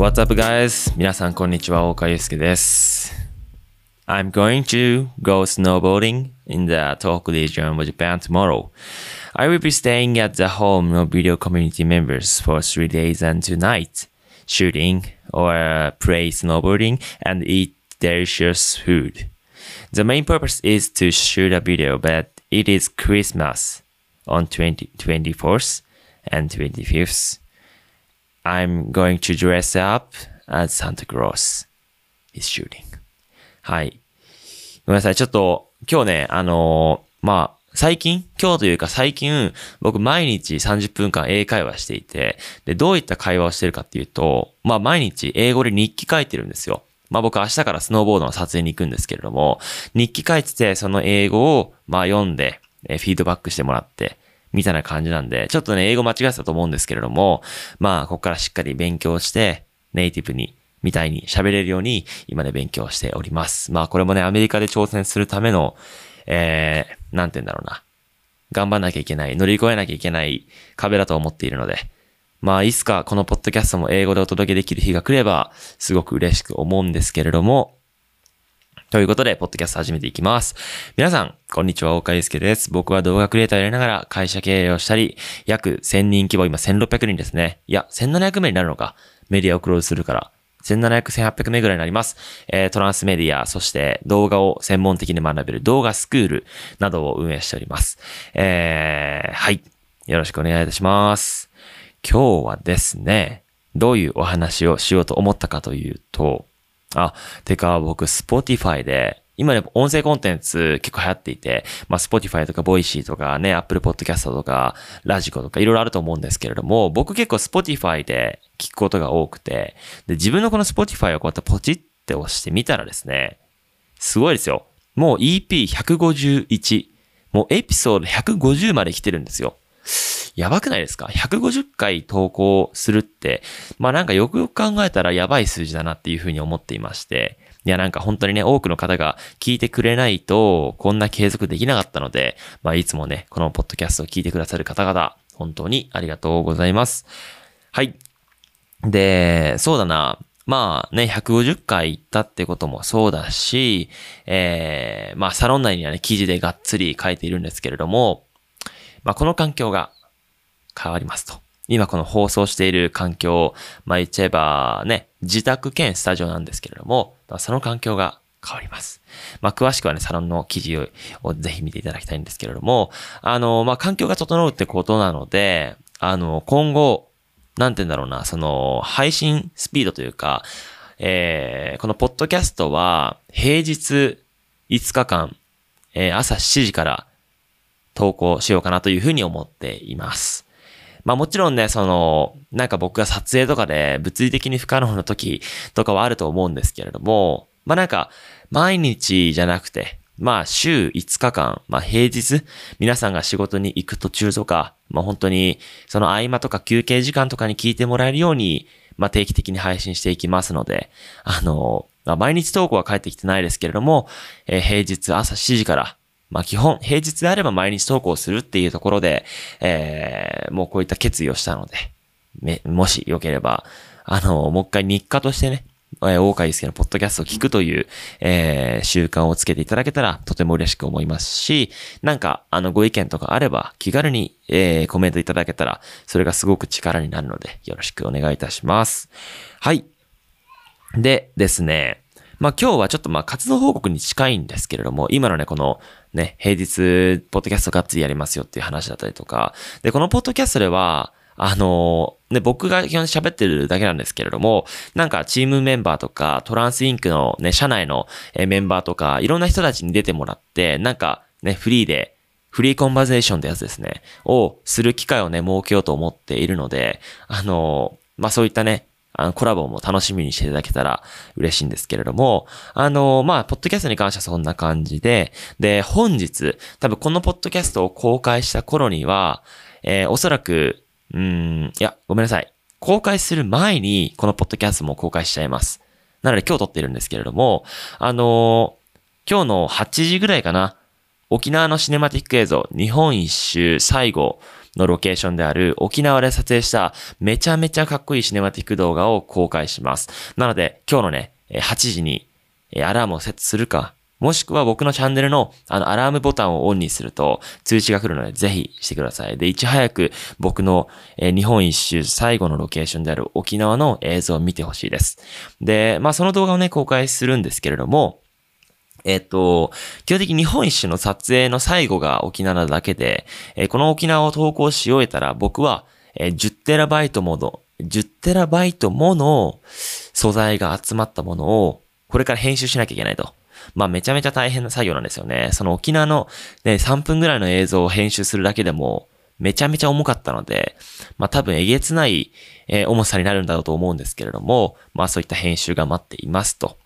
What's up, guys? 皆さん、こんにちは。岡祐介です。I'm going to go snowboarding in the Tohoku region of Japan tomorrow. I will be staying at the home of video community members for three days and two nights, shooting or play snowboarding and eat delicious food. The main purpose is to shoot a video, but it is Christmas on 20, 24th and 25th. I'm going to dress up as Santa Claus is shooting. はい。ごめんなさい。ちょっと、今日ね、あのーまあ、最近、今日というか最近、僕毎日30分間英会話していて、で、どういった会話をしてるかっていうと、まあ毎日英語で日記書いてるんですよ。まあ僕明日からスノーボードの撮影に行くんですけれども、日記書いてて、その英語を、まあ読んで、えフィードバックしてもらって、みたいな感じなんで、ちょっとね、英語間違えてたと思うんですけれども、まあ、ここからしっかり勉強して、ネイティブに、みたいに喋れるように、今ね、勉強しております。まあ、これもね、アメリカで挑戦するための、えー、なんて言うんだろうな。頑張んなきゃいけない、乗り越えなきゃいけない壁だと思っているので、まあ、いつかこのポッドキャストも英語でお届けできる日が来れば、すごく嬉しく思うんですけれども、ということで、ポッドキャスト始めていきます。皆さん、こんにちは、岡祐介です。僕は動画クリエイターをやりながら会社経営をしたり、約1000人規模、今1600人ですね。いや、1700名になるのか。メディアをクローズするから。1700、1800名ぐらいになります。えートランスメディア、そして動画を専門的に学べる動画スクールなどを運営しております。えー、はい。よろしくお願いいたします。今日はですね、どういうお話をしようと思ったかというと、あ、てか僕、Spotify で、今ね、音声コンテンツ結構流行っていて、まあ、Spotify とか Voicy とかね、Apple Podcast とか、ラジコとかいろいろあると思うんですけれども、僕結構 Spotify で聞くことが多くて、で、自分のこの Spotify をこうやってポチって押してみたらですね、すごいですよ。もう EP151。もうエピソード150まで来てるんですよ。やばくないですか ?150 回投稿するって、まあなんかよくよく考えたらやばい数字だなっていうふうに思っていまして、いやなんか本当にね、多くの方が聞いてくれないと、こんな継続できなかったので、まあいつもね、このポッドキャストを聞いてくださる方々、本当にありがとうございます。はい。で、そうだな。まあね、150回行ったってこともそうだし、えー、まあサロン内にはね、記事でがっつり書いているんですけれども、まあこの環境が変わりますと。今この放送している環境、まあ言っちゃえばね、自宅兼スタジオなんですけれども、その環境が変わります。まあ詳しくはね、サロンの記事ををぜひ見ていただきたいんですけれども、あの、まあ環境が整うってことなので、あの、今後、なんて言うんだろうな、その、配信スピードというか、えー、このポッドキャストは、平日5日間、えー朝7時から投稿しようかなというふうに思っています。まあもちろんね、その、なんか僕が撮影とかで物理的に不可能な時とかはあると思うんですけれども、まあなんか、毎日じゃなくて、まあ週5日間、まあ平日、皆さんが仕事に行く途中とか、まあ本当にその合間とか休憩時間とかに聞いてもらえるように、まあ定期的に配信していきますので、あの、まあ毎日投稿は返ってきてないですけれども、えー平日朝7時から、まあ基本、平日であれば毎日投稿するっていうところで、えーもうこういった決意をしたので、め、もしよければ、あの、もう一回日課としてね、えー、大川祐介のポッドキャストを聞くという、えー習慣をつけていただけたらとても嬉しく思いますし、なんか、あの、ご意見とかあれば、気軽に、えーコメントいただけたら、それがすごく力になるので、よろしくお願いいたします。はい。でですね、まあ今日はちょっとまあ活動報告に近いんですけれども、今のね、このね、平日、ポッドキャストがっつりやりますよっていう話だったりとか、で、このポッドキャストでは、あのね、僕が基本喋ってるだけなんですけれども、なんかチームメンバーとか、トランスインクのね、社内のメンバーとか、いろんな人たちに出てもらって、なんかね、フリーで、フリーコンバゼーションってやつですね、をする機会をね、設けようと思っているので、あのまあ、そういったね、あの、コラボも楽しみにしていただけたら嬉しいんですけれども、あの、まあ、ポッドキャストに関してはそんな感じで、で、本日、多分このポッドキャストを公開した頃には、えーおそらく、うん、いや、ごめんなさい。公開する前に、このポッドキャストも公開しちゃいます。なので今日撮ってるんですけれども、あの今日の8時ぐらいかな、沖縄のシネマティック映像、日本一周最後のロケーションである沖縄で撮影しためちゃめちゃかっこいいシネマティック動画を公開します。なので、今日のね、8時にアラームをセットするか、もしくは僕のチャンネルのあのアラームボタンをオンにすると通知が来るのでぜひしてください。で、いち早く僕の、日本一周最後のロケーションである沖縄の映像を見てほしいです。で、まあその動画をね、公開するんですけれども、えっと、基本的に日本一周の撮影の最後が沖縄なだけで、えこの沖縄を投稿し終えたら僕は、えー、10テラバイトもの、10テラバイトもの素材が集まったものをこれから編集しなきゃいけないと。まあめちゃめちゃ大変な作業なんですよね。その沖縄のね、3分ぐらいの映像を編集するだけでも、めちゃめちゃ重かったので、まあ多分えげつない、え、重さになるんだろうと思うんですけれども、まあそういった編集が待っていますと。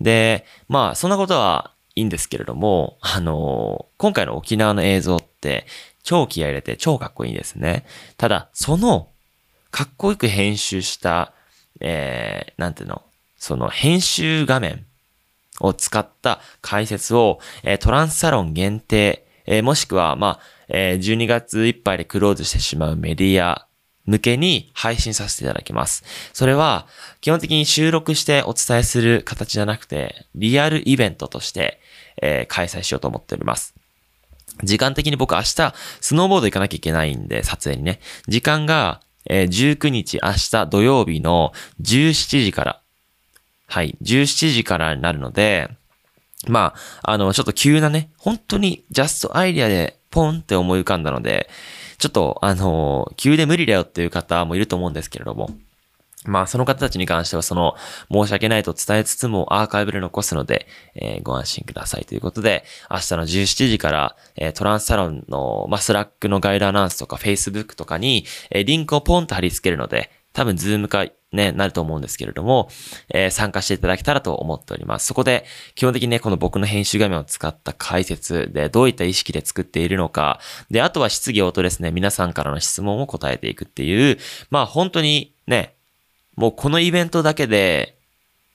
で、まあそんなことはいいんですけれども、あのー、今回の沖縄の映像って超気合入れて超かっこいいですね。ただ、そのかっこよく編集した、えー、なんていうの、その編集画面を使った解説を、えー、トランスサロン限定、えー、もしくは、まあ、えー、12月いっぱいでクローズしてしまうメディア向けに配信させていただきます。それは、基本的に収録してお伝えする形じゃなくて、リアルイベントとして、えー、開催しようと思っております。時間的に僕明日、スノーボード行かなきゃいけないんで、撮影にね。時間が、えー、19日明日土曜日の17時からはい、17時からになるので、まあ、あの、ちょっと急なね、本当にジャストアイディアでポンって思い浮かんだので、ちょっと、あの、急で無理だよっていう方もいると思うんですけれども、まあ、その方たちに関しては、その、申し訳ないと伝えつつもアーカイブで残すので、えー、ご安心ください。ということで、明日の17時から、えー、トランスサロンの、まあ、 Slack のガイドアナウンスとか、Facebook とかに、えー、リンクをポンと貼り付けるので、多分、 Zoom かね、なると思うんですけれども、えー、参加していただけたらと思っております。そこで、基本的にね、この僕の編集画面を使った解説で、どういった意識で作っているのか、で、あとは質疑応答ですね、皆さんからの質問を答えていくっていう、まあ本当にね、もうこのイベントだけで、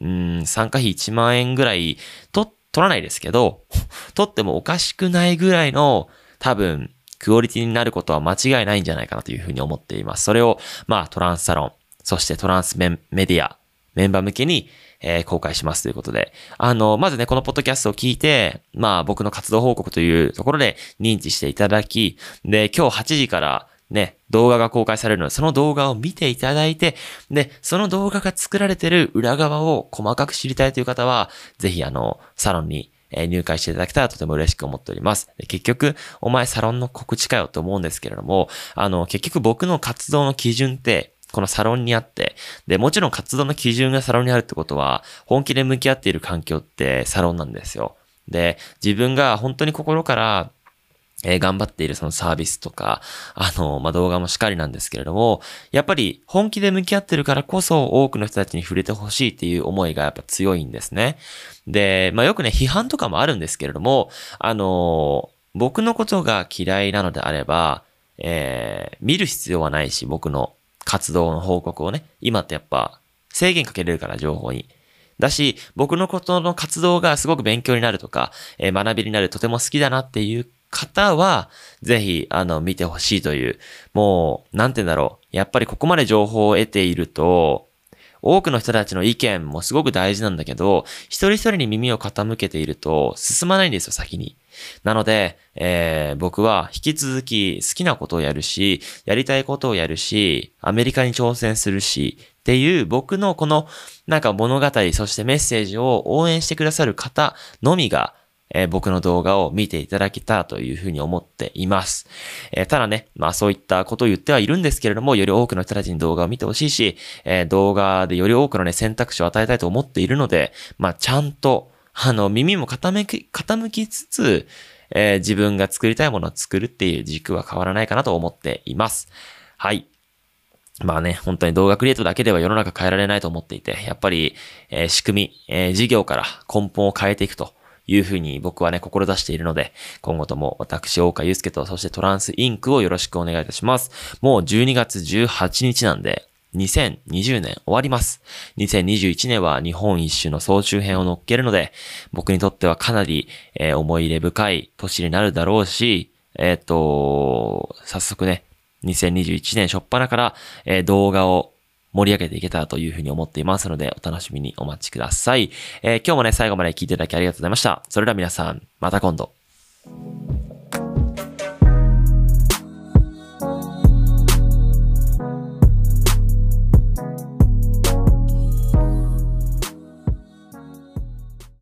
うん、参加費1万円ぐらい、と、取らないですけど、取ってもおかしくないぐらいの、多分、クオリティになることは間違いないんじゃないかなというふうに思っています。それを、まあ、トランスサロン、そしてトランスメディア、メンバー向けに、えー、公開しますということで。あの、まずね、このポッドキャストを聞いて、まあ僕の活動報告というところで認知していただき、で、今日8時からね、動画が公開されるので、その動画を見ていただいて、で、その動画が作られてる裏側を細かく知りたいという方は、ぜひあの、サロンに入会していただけたらとても嬉しく思っております。結局、お前サロンの告知かよと思うんですけれども、あの、結局僕の活動の基準って、このサロンにあって、で、もちろん活動の基準がサロンにあるってことは、本気で向き合っている環境ってサロンなんですよ。で、自分が本当に心からえー、頑張っているそのサービスとか、あの、まあ、動画もしっかりなんですけれども、やっぱり本気で向き合ってるからこそ多くの人たちに触れてほしいっていう思いがやっぱ強いんですね。で、まあ、よくね、批判とかもあるんですけれども、あの僕のことが嫌いなのであれば、えー、見る必要はないし、僕の活動の報告をね、今ってやっぱ制限かけれるから情報に。だし、僕のことの活動がすごく勉強になるとか、えー、学びになる、とても好きだなっていう方は、ぜひ、あの、見てほしいという、もう、なんて言うんだろう。やっぱりここまで情報を得ていると、多くの人たちの意見もすごく大事なんだけど、一人一人に耳を傾けていると進まないんですよ、先に。なので、えー、僕は引き続き好きなことをやるし、やりたいことをやるし、アメリカに挑戦するし、っていう僕のこのなんか物語、そしてメッセージを応援してくださる方のみがえー、僕の動画を見ていただけたというふうに思っています。えー、ただね、まあそういったことを言ってはいるんですけれども、より多くの人たちに動画を見てほしいし、えー、動画でより多くのね、選択肢を与えたいと思っているので、まあちゃんと、あの、耳も傾き、傾きつつ、えー、自分が作りたいものを作るっていう軸は変わらないかなと思っています。はい。まあね、本当に動画クリエイトだけでは世の中変えられないと思っていて、やっぱり、えー、仕組み、えー、事業から根本を変えていくというふうに僕はね、志しているので、今後とも私、大岡祐介と、そしてトランスインクをよろしくお願いいたします。もう12月18日なんで、2020年終わります。2021年は日本一周の総集編を乗っけるので、僕にとってはかなり、えー、思い入れ深い年になるだろうし、えっ、ー、と、早速ね、2021年初っ端から、えー動画を盛り上げていけたらというふうに思っていますので、お楽しみにお待ちください。え今日もね、最後まで聞いていただきありがとうございました。それでは皆さん、また今度。